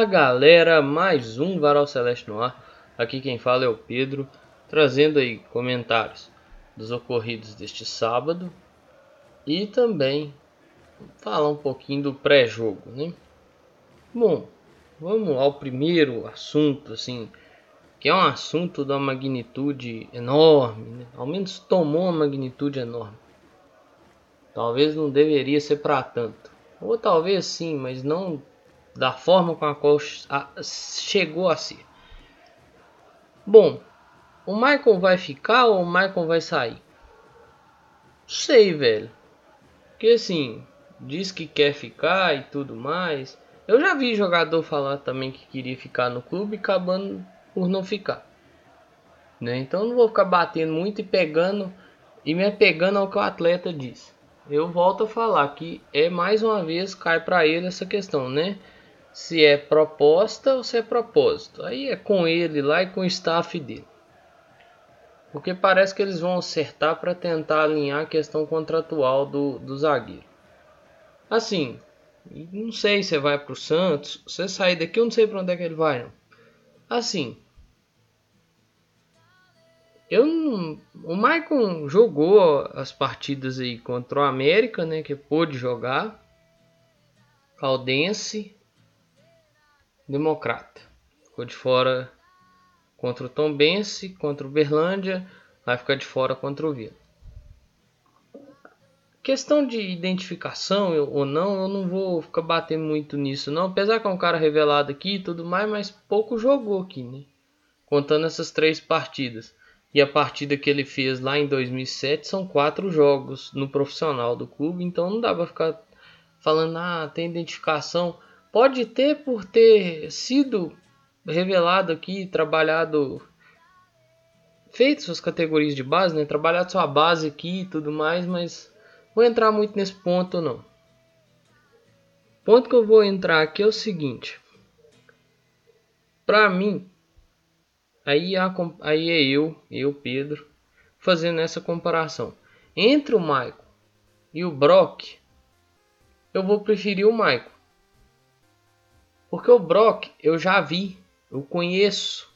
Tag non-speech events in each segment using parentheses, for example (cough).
Fala galera, mais um Varal Celeste no ar. Aqui quem fala é o Pedro, trazendo aí comentários dos ocorridos deste sábado e também falar um pouquinho do pré-jogo, né? Bom, vamos ao primeiro assunto, assim, que é um assunto da magnitude enorme, né? ao menos tomou uma magnitude enorme. Talvez não deveria ser para tanto, ou talvez sim, mas não da forma com a qual chegou a ser. Bom, o Michael vai ficar ou o Michael vai sair? Sei, velho. Porque assim, diz que quer ficar e tudo mais. Eu já vi jogador falar também que queria ficar no clube acabando por não ficar. Né? Então não vou ficar batendo muito e pegando e me apegando ao que o atleta diz. Eu volto a falar que é mais uma vez cai para ele essa questão, né? Se é proposta ou se é propósito. Aí é com ele lá e com o staff dele. Porque parece que eles vão acertar para tentar alinhar a questão contratual do, do zagueiro. Assim, não sei se vai para o Santos. Se sair daqui, eu não sei para onde é que ele vai. Não. Assim, eu não, o Maicon jogou as partidas aí contra o América, né, que pôde jogar. Caldense, Democrata. Ficou de fora contra o Tombense, contra o Berlândia, vai ficar de fora contra o Vila. Questão de identificação ou não, eu não vou ficar batendo muito nisso não, apesar que é um cara revelado aqui e tudo mais, mas pouco jogou aqui, né? Contando essas três partidas. E a partida que ele fez lá em 2007 são quatro jogos no profissional do clube, então não dá ficar falando, ah, tem identificação. Pode ter por ter sido revelado aqui, trabalhado, feito suas categorias de base, né? Trabalhado sua base aqui e tudo mais, mas vou entrar muito nesse ponto não. O ponto que eu vou entrar aqui é o seguinte. Para mim, aí, aí é eu, eu Pedro, fazendo essa comparação. Entre o Michael e o Brock, eu vou preferir o Michael. Porque o Brock eu já vi, eu conheço.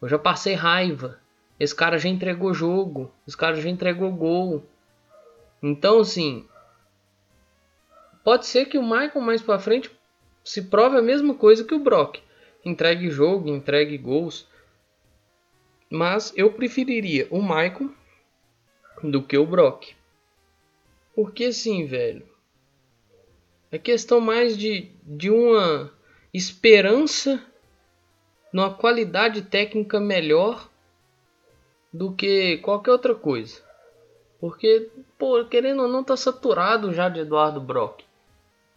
Eu já passei raiva. Esse cara já entregou jogo. Esse cara já entregou gol. Então, assim. Pode ser que o Michael mais pra frente se prove a mesma coisa que o Brock. Entregue jogo, entregue gols. Mas eu preferiria o Michael do que o Brock. Porque assim, velho. É questão mais de, de uma esperança numa qualidade técnica melhor do que qualquer outra coisa. Porque, pô, querendo ou não, tá saturado já de Eduardo Brock.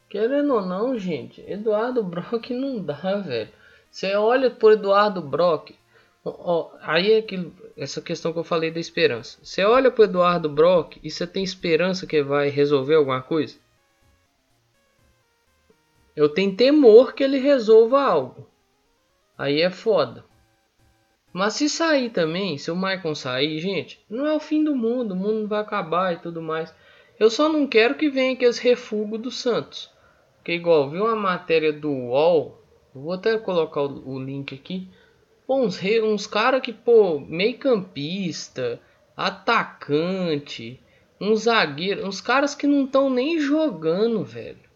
Querendo ou não, gente, Eduardo (laughs) Brock não dá, velho. Você olha por Eduardo Brock, ó, aí é aquilo, essa questão que eu falei da esperança. Você olha pro Eduardo Brock e você tem esperança que vai resolver alguma coisa? Eu tenho temor que ele resolva algo. Aí é foda. Mas se sair também, se o Maicon sair, gente, não é o fim do mundo, o mundo vai acabar e tudo mais. Eu só não quero que venha aqueles refugos do Santos. Que igual, viu uma matéria do UOL, vou até colocar o, o link aqui. Pô, uns, uns caras que, pô, meio campista, atacante, um zagueiro, uns caras que não estão nem jogando, velho.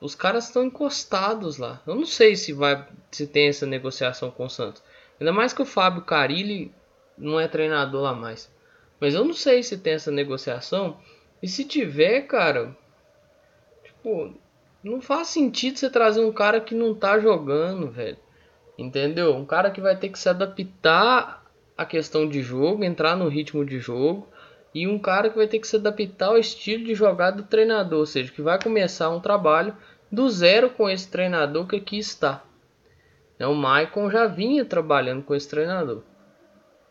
Os caras estão encostados lá. Eu não sei se vai se tem essa negociação com o Santos. Ainda mais que o Fábio Carilli não é treinador lá mais. Mas eu não sei se tem essa negociação. E se tiver, cara, tipo, não faz sentido você trazer um cara que não tá jogando, velho. Entendeu? Um cara que vai ter que se adaptar à questão de jogo, entrar no ritmo de jogo. E um cara que vai ter que se adaptar ao estilo de jogada do treinador, ou seja, que vai começar um trabalho do zero com esse treinador que aqui está. Né, o Maicon já vinha trabalhando com esse treinador.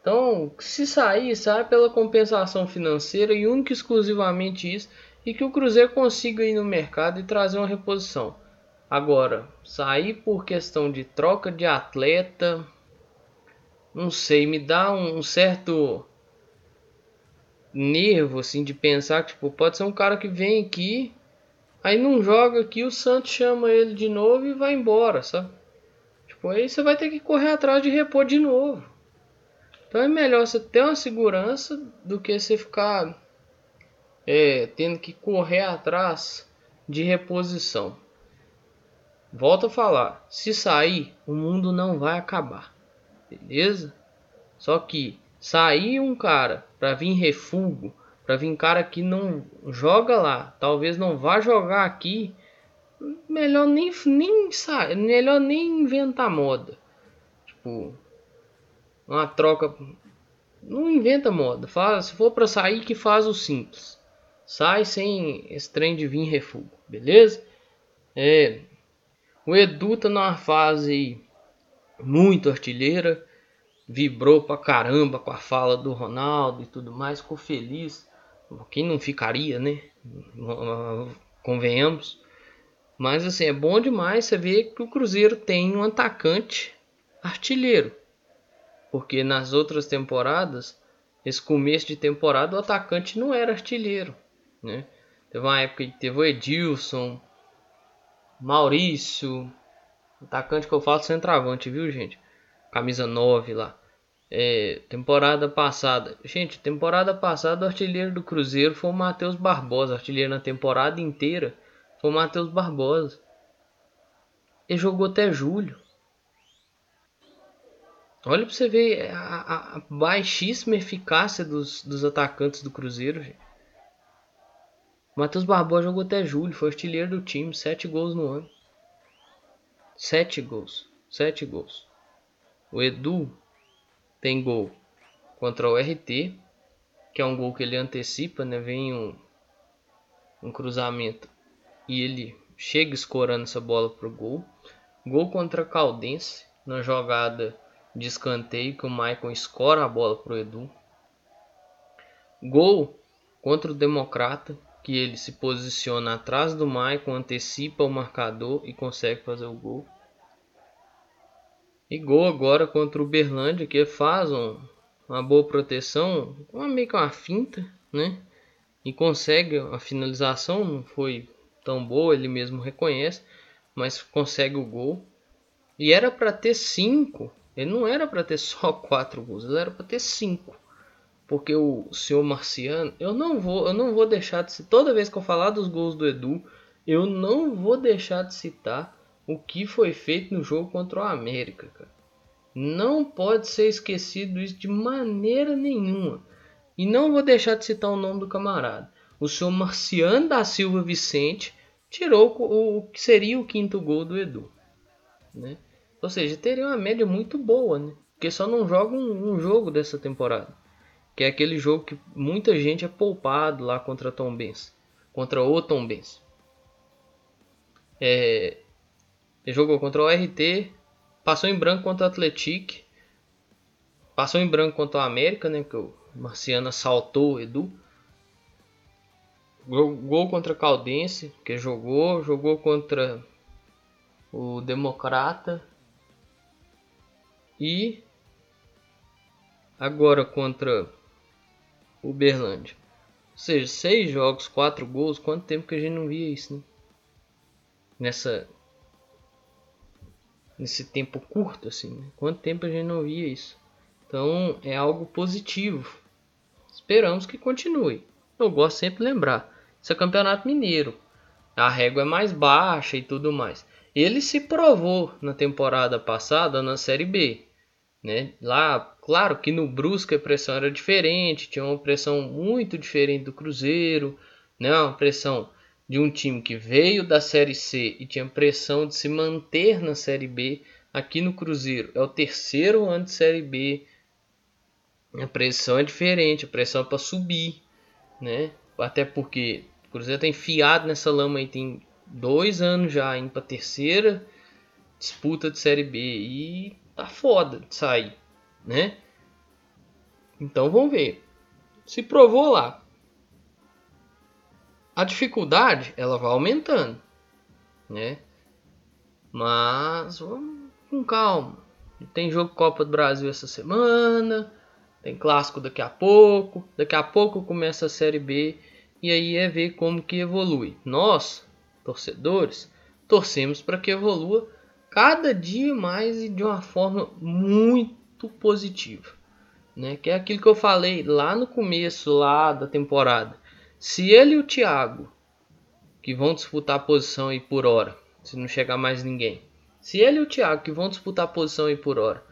Então, se sair, sai pela compensação financeira e único exclusivamente isso, e que o Cruzeiro consiga ir no mercado e trazer uma reposição. Agora, sair por questão de troca de atleta, não sei, me dá um certo nervo assim de pensar que tipo, pode ser um cara que vem aqui Aí não joga aqui, o Santos chama ele de novo e vai embora, sabe? Tipo, aí você vai ter que correr atrás de repor de novo. Então é melhor você ter uma segurança do que você ficar é, tendo que correr atrás de reposição. Volto a falar, se sair, o mundo não vai acabar, beleza? Só que sair um cara para vir refúgio, para vir cara que não joga lá, talvez não vá jogar aqui, melhor nem nem melhor nem inventar moda. Tipo, uma troca não inventa moda. Faz, se for para sair que faz o simples. Sai sem esse trem de vir refúgio, beleza? É, o Edu tá numa fase muito artilheira vibrou pra caramba com a fala do Ronaldo e tudo mais, ficou feliz. Quem não ficaria, né? Convenhamos. Mas assim, é bom demais você ver que o Cruzeiro tem um atacante artilheiro. Porque nas outras temporadas, esse começo de temporada, o atacante não era artilheiro. Né? Teve uma época que teve o Edilson, Maurício, atacante que eu falo centroavante, viu gente? Camisa 9 lá. É, temporada passada. Gente, temporada passada o artilheiro do Cruzeiro foi o Matheus Barbosa. Artilheiro na temporada inteira foi o Matheus Barbosa. Ele jogou até julho. Olha pra você ver a, a baixíssima eficácia dos, dos atacantes do Cruzeiro. Matheus Barbosa jogou até julho. Foi artilheiro do time. 7 gols no ano. 7 gols. 7 gols. O Edu tem gol contra o RT, que é um gol que ele antecipa, né? Vem um, um cruzamento e ele chega escorando essa bola pro gol. Gol contra Caldense, na jogada de escanteio que o Maicon escora a bola pro Edu. Gol contra o Democrata, que ele se posiciona atrás do Maicon, antecipa o marcador e consegue fazer o gol. E gol agora contra o Berlândia, que faz um, uma boa proteção, uma, meio que uma finta, né? E consegue a finalização, não foi tão boa, ele mesmo reconhece, mas consegue o gol. E era para ter cinco, ele não era para ter (laughs) só quatro gols, ele era para ter cinco. Porque o senhor Marciano, eu não vou, eu não vou deixar de toda vez que eu falar dos gols do Edu, eu não vou deixar de citar o que foi feito no jogo contra o América, cara. Não pode ser esquecido isso de maneira nenhuma. E não vou deixar de citar o nome do camarada. O senhor Marciano da Silva Vicente tirou o, que seria o quinto gol do Edu. Né? Ou seja, teria uma média muito boa, né? Porque só não joga um, um, jogo dessa temporada. Que é aquele jogo que muita gente é poupado lá contra Tom Benz. Contra o Tom Benz. É, jogou contra o RT, passou em branco contra o Atlético, passou em branco contra o América, né? Que o Marciano assaltou o Edu. Gol contra o Caldense, que jogou, jogou contra o Democrata e agora contra o Berlândia. Ou seja, seis jogos, quatro gols. Quanto tempo que a gente não via isso, né? Nessa nesse tempo curto, assim. Né? Quanto tempo a gente não via isso? Então é algo positivo. Esperamos que continue. Eu gosto sempre de lembrar. Isso é campeonato mineiro. A régua é mais baixa e tudo mais. Ele se provou na temporada passada na Série B. Né? Lá, claro que no Brusque a pressão era diferente, tinha uma pressão muito diferente do Cruzeiro, né? uma pressão de um time que veio da Série C e tinha pressão de se manter na Série B. Aqui no Cruzeiro é o terceiro ano de Série B. A pressão é diferente, a pressão é para subir, né? Até porque o Cruzeiro está enfiado nessa lama aí tem dois anos já indo para terceira disputa de Série B e tá foda de sair, né? Então vamos ver. Se provou lá, a dificuldade ela vai aumentando, né? Mas vamos com calma. Tem jogo Copa do Brasil essa semana, tem clássico daqui a pouco, daqui a pouco começa a Série B e aí é ver como que evolui. Nós torcedores, torcemos para que evolua cada dia mais e de uma forma muito positiva, né? Que é aquilo que eu falei lá no começo lá da temporada. Se ele e o Thiago, que vão disputar a posição aí por hora, se não chegar mais ninguém, se ele e o Thiago, que vão disputar a posição aí por hora,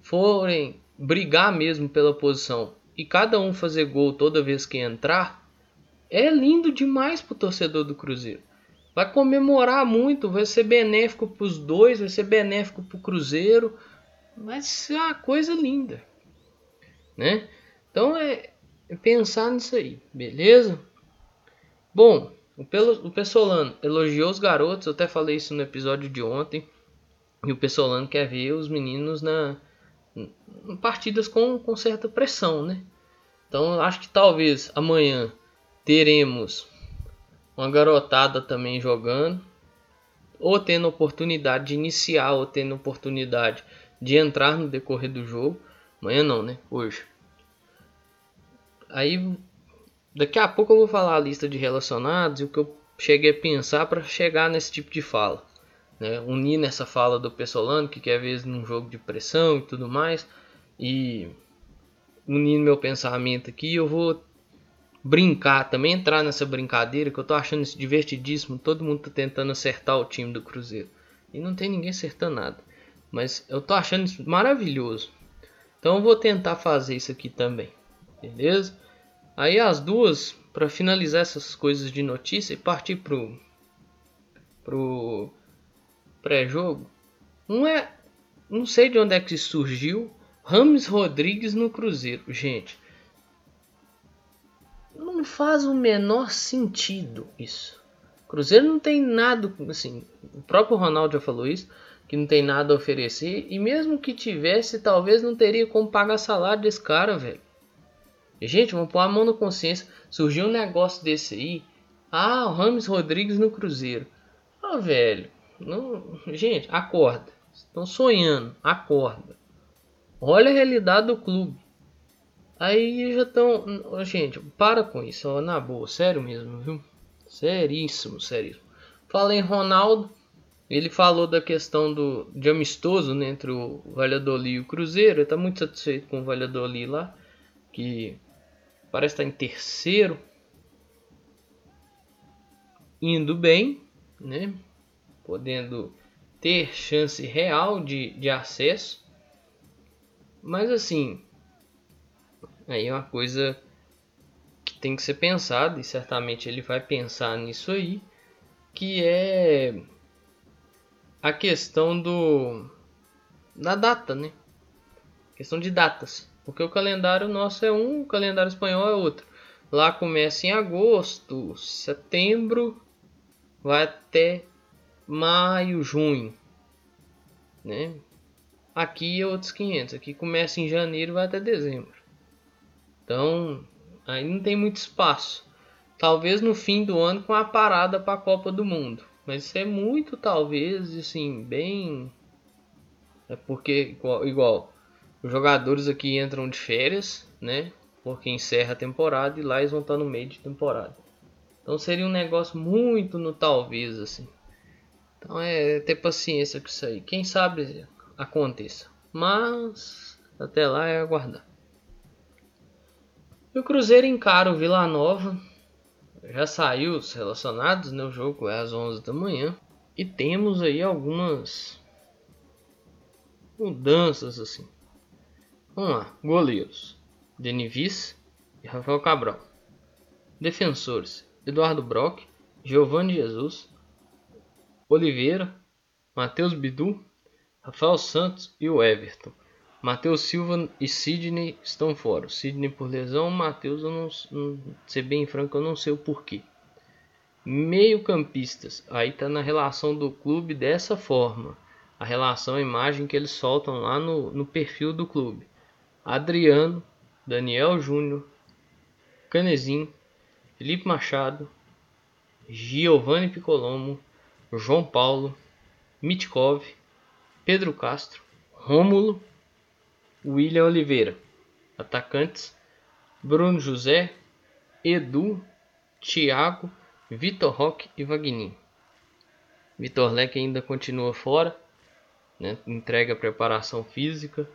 forem brigar mesmo pela posição e cada um fazer gol toda vez que entrar, é lindo demais pro torcedor do Cruzeiro vai comemorar muito, vai ser benéfico para os dois, vai ser benéfico para o Cruzeiro, vai ser uma coisa linda, né? Então é, é pensar nisso aí, beleza? Bom, o, Pelo, o Pessolano elogiou os garotos, eu até falei isso no episódio de ontem, e o Pessolano quer ver os meninos na, em partidas com, com certa pressão, né? Então acho que talvez amanhã teremos uma garotada também jogando, ou tendo oportunidade de iniciar, ou tendo oportunidade de entrar no decorrer do jogo. Amanhã não, né? Hoje. Aí, daqui a pouco eu vou falar a lista de relacionados e o que eu cheguei a pensar para chegar nesse tipo de fala. Né? Unir nessa fala do Pessolano, que quer ver num jogo de pressão e tudo mais. E unindo meu pensamento aqui, eu vou brincar, também entrar nessa brincadeira, que eu tô achando isso divertidíssimo. Todo mundo tá tentando acertar o time do Cruzeiro. E não tem ninguém acertando nada. Mas eu tô achando isso maravilhoso. Então eu vou tentar fazer isso aqui também. Beleza? Aí as duas, para finalizar essas coisas de notícia e partir pro pro pré-jogo. Um é, não sei de onde é que surgiu, Rames Rodrigues no Cruzeiro, gente não faz o menor sentido isso. Cruzeiro não tem nada, assim, o próprio Ronaldo já falou isso, que não tem nada a oferecer, e mesmo que tivesse, talvez não teria como pagar salário desse cara, velho. Gente, vamos pôr a mão na consciência. Surgiu um negócio desse aí. Ah, o Rames Rodrigues no Cruzeiro. Ah, velho. Não... Gente, acorda. Estão sonhando. Acorda. Olha a realidade do clube. Aí já estão. Gente, para com isso, ó, na boa, sério mesmo, viu? Seríssimo, seríssimo. Fala em Ronaldo. Ele falou da questão do, de amistoso né, entre o Valladolid e o Cruzeiro. Ele está muito satisfeito com o Valladolid lá, que parece estar em terceiro, indo bem, né? Podendo ter chance real de, de acesso. Mas assim, Aí é uma coisa que tem que ser pensada e certamente ele vai pensar nisso aí, que é a questão do da data, né? Questão de datas, porque o calendário nosso é um, o calendário espanhol é outro. Lá começa em agosto, setembro, vai até maio, junho, né? Aqui é outros 500, aqui começa em janeiro, vai até dezembro. Então, aí não tem muito espaço. Talvez no fim do ano com a parada para a Copa do Mundo. Mas isso é muito, talvez, assim, bem. É porque, igual, igual, os jogadores aqui entram de férias, né? Porque encerra a temporada e lá eles vão estar no meio de temporada. Então seria um negócio muito no talvez, assim. Então é ter paciência com isso aí. Quem sabe aconteça. Mas até lá é aguardar. E o Cruzeiro encara o Vila Nova. Já saiu os relacionados, né? O jogo é às 11 da manhã. E temos aí algumas mudanças assim. Vamos lá. Goleiros. Denivis e Rafael Cabral. Defensores. Eduardo Brock, Giovanni Jesus, Oliveira, Matheus Bidu, Rafael Santos e o Everton. Matheus Silva e Sidney estão fora. Sidney por lesão, Matheus, eu não, não ser bem franco, eu não sei o porquê. Meio campistas, aí tá na relação do clube dessa forma. A relação, a imagem que eles soltam lá no, no perfil do clube. Adriano, Daniel Júnior, Canezinho, Felipe Machado, Giovanni Picolomo, João Paulo, Mitkov, Pedro Castro, Rômulo William Oliveira. Atacantes: Bruno José, Edu, Thiago, Vitor Roque e Vagninho. Vitor Leque ainda continua fora, né? entrega preparação física.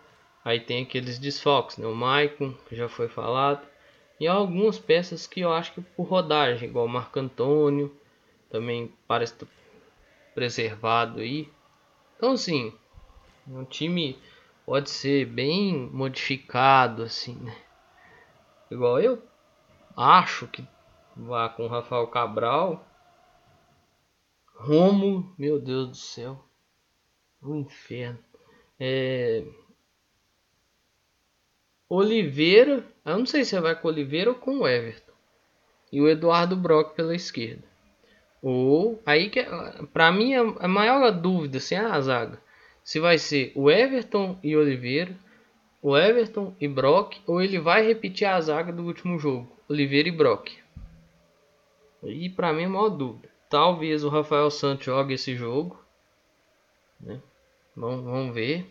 Aí tem aqueles desfalques, né? o Maicon, que já foi falado. E algumas peças que eu acho que por rodagem, igual o Marco Antônio, também parece preservado aí. Então assim, um time pode ser bem modificado assim, né? Igual eu acho que vá com o Rafael Cabral. Romo, meu Deus do céu. O inferno. É... Oliveira, eu não sei se vai com Oliveira ou com o Everton. E o Eduardo Brock pela esquerda. Ou aí que para mim a maior dúvida assim, é a zaga. Se vai ser o Everton e Oliveira, o Everton e Brock, ou ele vai repetir a zaga do último jogo, Oliveira e Brock. E para mim é a maior dúvida. Talvez o Rafael Santos jogue esse jogo. Né? Vamos ver.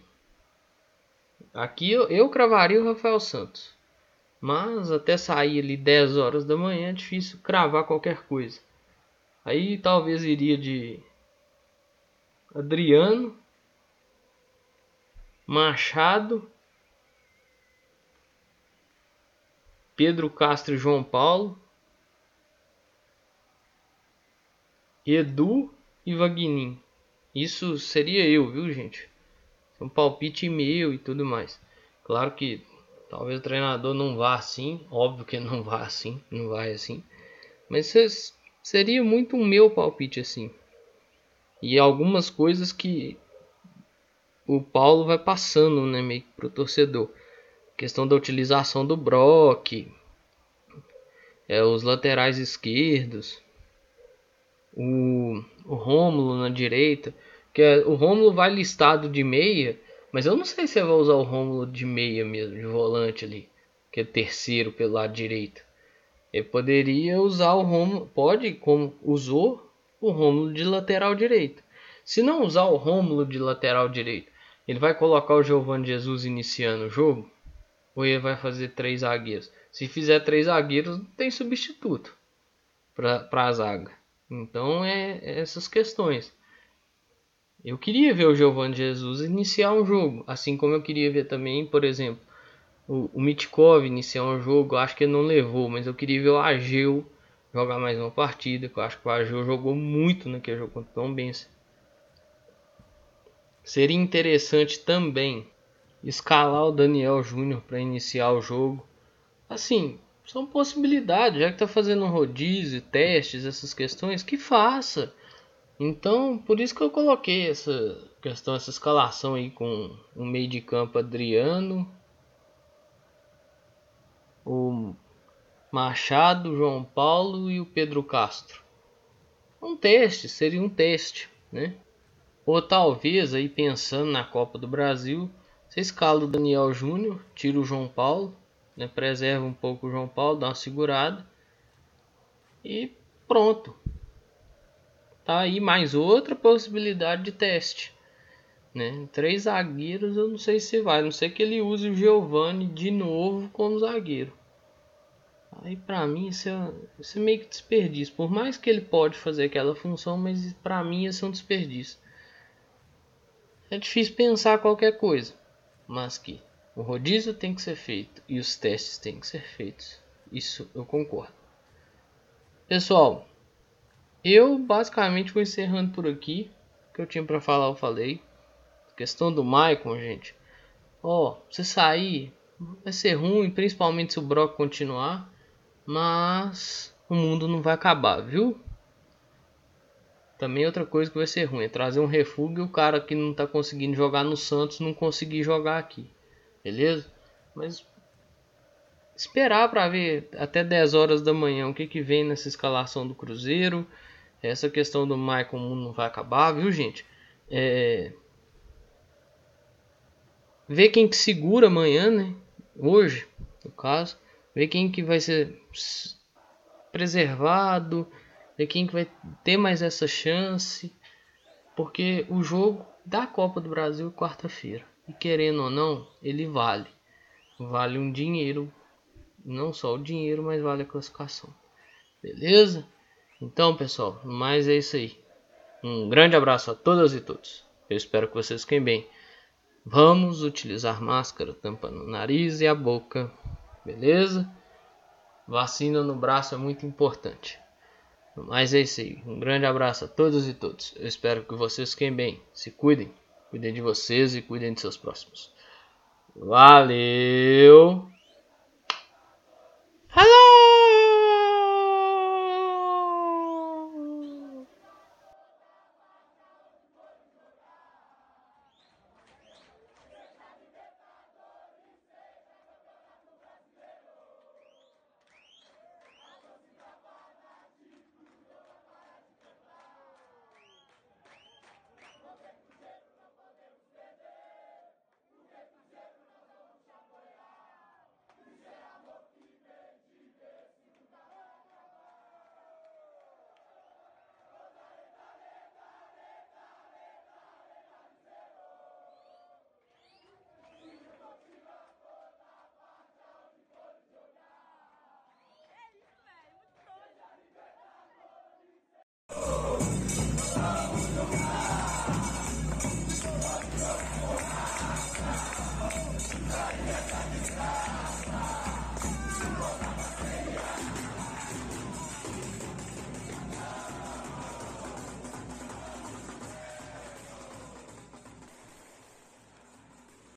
Aqui eu, eu cravaria o Rafael Santos. Mas até sair ali 10 horas da manhã é difícil cravar qualquer coisa. Aí talvez iria de Adriano, Machado, Pedro Castro e João Paulo, Edu e Vagnin. Isso seria eu, viu, gente? Um palpite meu e tudo mais. Claro que talvez o treinador não vá assim, óbvio que não vá assim, não vai assim. Mas seria muito o meu palpite assim. E algumas coisas que o Paulo vai passando, né, meio que pro torcedor. questão da utilização do Brock, é, os laterais esquerdos, o, o Rômulo na direita, que é, o Rômulo vai listado de meia, mas eu não sei se vai usar o Rômulo de meia mesmo, de volante ali, que é terceiro pelo lado direito. Ele poderia usar o Rômulo, pode, como usou o Rômulo de lateral direito. Se não usar o Rômulo de lateral direito, ele vai colocar o Giovanni Jesus iniciando o jogo? Ou ele vai fazer três zagueiros? Se fizer três zagueiros, não tem substituto para a zaga. Então é, é, essas questões. Eu queria ver o Giovanni Jesus iniciar um jogo, assim como eu queria ver também, por exemplo, o, o Mitkov iniciar um jogo. Acho que ele não levou, mas eu queria ver o Ageu jogar mais uma partida. Que eu acho que o Ageu jogou muito naquele jogo contra o Tom Benz. Seria interessante também escalar o Daniel Júnior para iniciar o jogo. Assim, são possibilidades, já que tá fazendo um rodízio, testes, essas questões, que faça. Então, por isso que eu coloquei essa questão, essa escalação aí com o meio de campo Adriano, o Machado, João Paulo e o Pedro Castro. Um teste, seria um teste, né? Ou talvez aí pensando na Copa do Brasil, você escala o Daniel Júnior, tira o João Paulo, né? preserva um pouco o João Paulo, dá uma segurada e pronto. Tá aí mais outra possibilidade de teste. Né? Três zagueiros eu não sei se vai, não sei que ele use o Giovani de novo como zagueiro. Aí para mim isso é, isso é meio que desperdício. Por mais que ele pode fazer aquela função, mas para mim isso é um desperdício. É difícil pensar qualquer coisa, mas que o rodízio tem que ser feito e os testes têm que ser feitos. Isso eu concordo. Pessoal, eu basicamente vou encerrando por aqui. O que eu tinha para falar eu falei. A questão do Maicon, gente. Ó, oh, se sair vai ser ruim, principalmente se o Brock continuar. Mas o mundo não vai acabar, viu? Também outra coisa que vai ser ruim é trazer um refúgio e o cara que não tá conseguindo jogar no Santos não conseguir jogar aqui beleza? Mas esperar para ver até 10 horas da manhã o que, que vem nessa escalação do Cruzeiro. Essa questão do Michael Mundo não vai acabar, viu, gente? É... Ver quem que segura amanhã, né? Hoje, no caso. Ver quem que vai ser preservado. Ver quem que vai ter mais essa chance. Porque o jogo da Copa do Brasil é quarta-feira. E querendo ou não, ele vale. Vale um dinheiro. Não só o dinheiro, mas vale a classificação. Beleza? Então, pessoal, mais é isso aí. Um grande abraço a todas e todos. Eu espero que vocês fiquem bem. Vamos utilizar máscara tampando o nariz e a boca, beleza? Vacina no braço é muito importante. Mas é isso aí. Um grande abraço a todos e todos. Eu espero que vocês fiquem bem. Se cuidem. Cuidem de vocês e cuidem de seus próximos. Valeu!